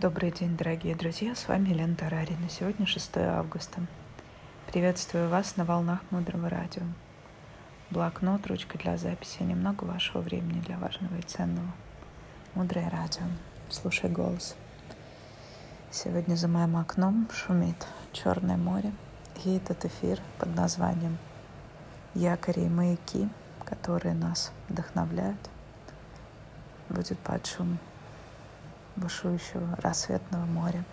Добрый день, дорогие друзья, с вами Лена Тарарина. Сегодня 6 августа. Приветствую вас на волнах Мудрого Радио. Блокнот, ручка для записи, немного вашего времени для важного и ценного. Мудрое Радио. Слушай голос. Сегодня за моим окном шумит Черное море и этот эфир под названием «Якори и маяки», которые нас вдохновляют, будет под шум бушующего рассветного моря.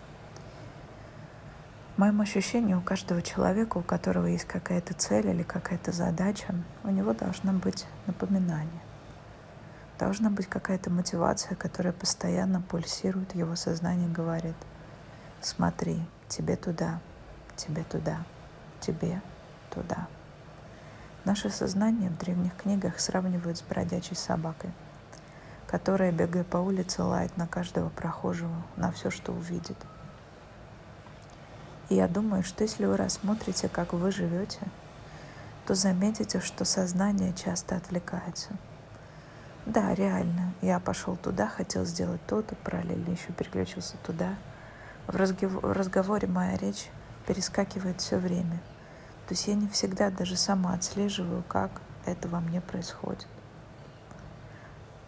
В моем ощущении у каждого человека, у которого есть какая-то цель или какая-то задача, у него должна быть напоминание. Должна быть какая-то мотивация, которая постоянно пульсирует его сознании, говорит, смотри, тебе туда, тебе туда, тебе туда. Наше сознание в древних книгах сравнивают с бродячей собакой – которая, бегая по улице, лает на каждого прохожего, на все, что увидит. И я думаю, что если вы рассмотрите, как вы живете, то заметите, что сознание часто отвлекается. Да, реально, я пошел туда, хотел сделать то-то, параллельно еще переключился туда. В, разгов... в разговоре моя речь перескакивает все время. То есть я не всегда даже сама отслеживаю, как это во мне происходит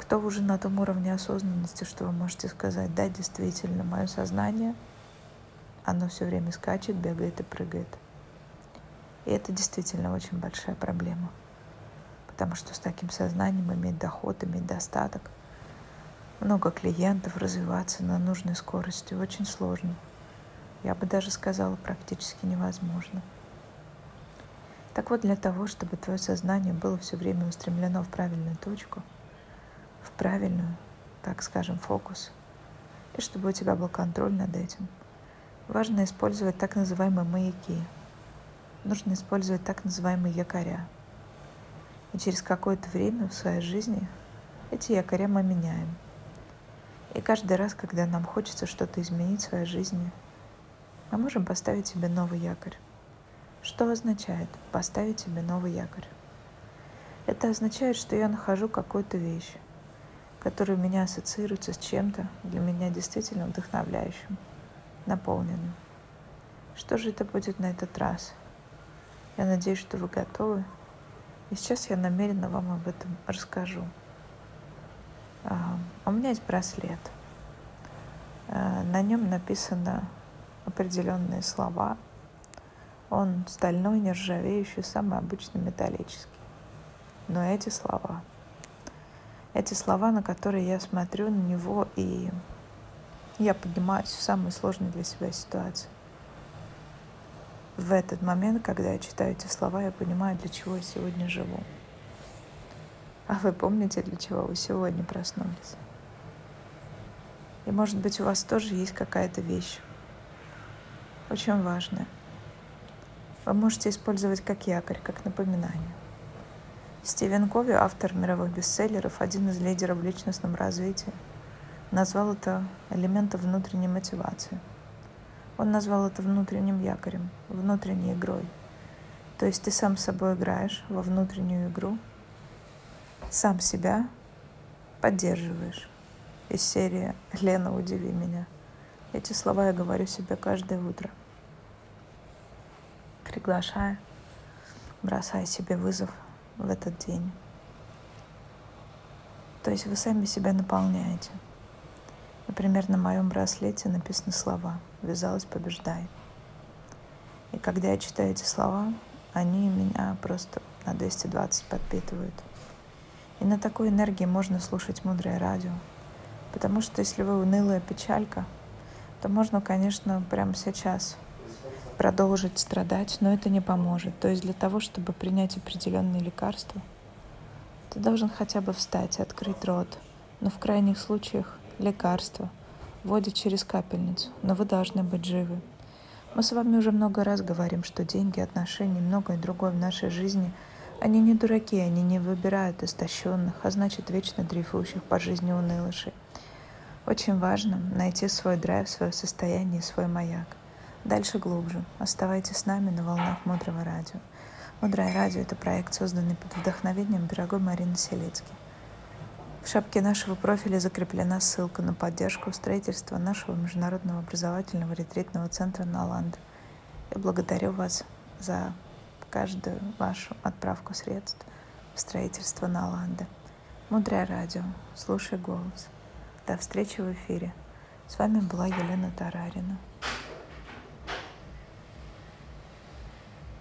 кто уже на том уровне осознанности, что вы можете сказать, да, действительно, мое сознание, оно все время скачет, бегает и прыгает. И это действительно очень большая проблема. Потому что с таким сознанием иметь доход, иметь достаток, много клиентов, развиваться на нужной скорости очень сложно. Я бы даже сказала, практически невозможно. Так вот, для того, чтобы твое сознание было все время устремлено в правильную точку – в правильную, так скажем, фокус, и чтобы у тебя был контроль над этим. Важно использовать так называемые маяки. Нужно использовать так называемые якоря. И через какое-то время в своей жизни эти якоря мы меняем. И каждый раз, когда нам хочется что-то изменить в своей жизни, мы можем поставить себе новый якорь. Что означает поставить себе новый якорь? Это означает, что я нахожу какую-то вещь, который у меня ассоциируется с чем-то для меня действительно вдохновляющим, наполненным. Что же это будет на этот раз? Я надеюсь, что вы готовы. И сейчас я намеренно вам об этом расскажу. А, у меня есть браслет. А, на нем написано определенные слова. Он стальной, нержавеющий, самый обычный металлический. Но эти слова — эти слова, на которые я смотрю на него, и я поднимаюсь в самые сложные для себя ситуации. В этот момент, когда я читаю эти слова, я понимаю, для чего я сегодня живу. А вы помните, для чего вы сегодня проснулись? И может быть у вас тоже есть какая-то вещь, очень важная. Вы можете использовать как якорь, как напоминание. Стивен Кови, автор мировых бестселлеров, один из лидеров в личностном развитии, назвал это элементом внутренней мотивации. Он назвал это внутренним якорем, внутренней игрой. То есть ты сам с собой играешь во внутреннюю игру, сам себя поддерживаешь. Из серии «Лена, удиви меня». Эти слова я говорю себе каждое утро. Приглашая, бросая себе вызов – в этот день. То есть вы сами себя наполняете. Например, на моем браслете написаны слова «Вязалась, побеждай». И когда я читаю эти слова, они меня просто на 220 подпитывают. И на такой энергии можно слушать мудрое радио. Потому что если вы унылая печалька, то можно, конечно, прямо сейчас продолжить страдать, но это не поможет. То есть для того, чтобы принять определенные лекарства, ты должен хотя бы встать, открыть рот. Но в крайних случаях лекарства вводят через капельницу, но вы должны быть живы. Мы с вами уже много раз говорим, что деньги, отношения, многое другое в нашей жизни, они не дураки, они не выбирают истощенных, а значит вечно дрейфующих по жизни унылышей. Очень важно найти свой драйв, свое состояние, свой маяк. Дальше глубже. Оставайтесь с нами на волнах Мудрого Радио. Мудрое Радио – это проект, созданный под вдохновением дорогой Марины Селецки. В шапке нашего профиля закреплена ссылка на поддержку строительства нашего международного образовательного ретритного центра Наланд. Я благодарю вас за каждую вашу отправку средств в строительство Наланда. Мудрое радио. Слушай голос. До встречи в эфире. С вами была Елена Тарарина.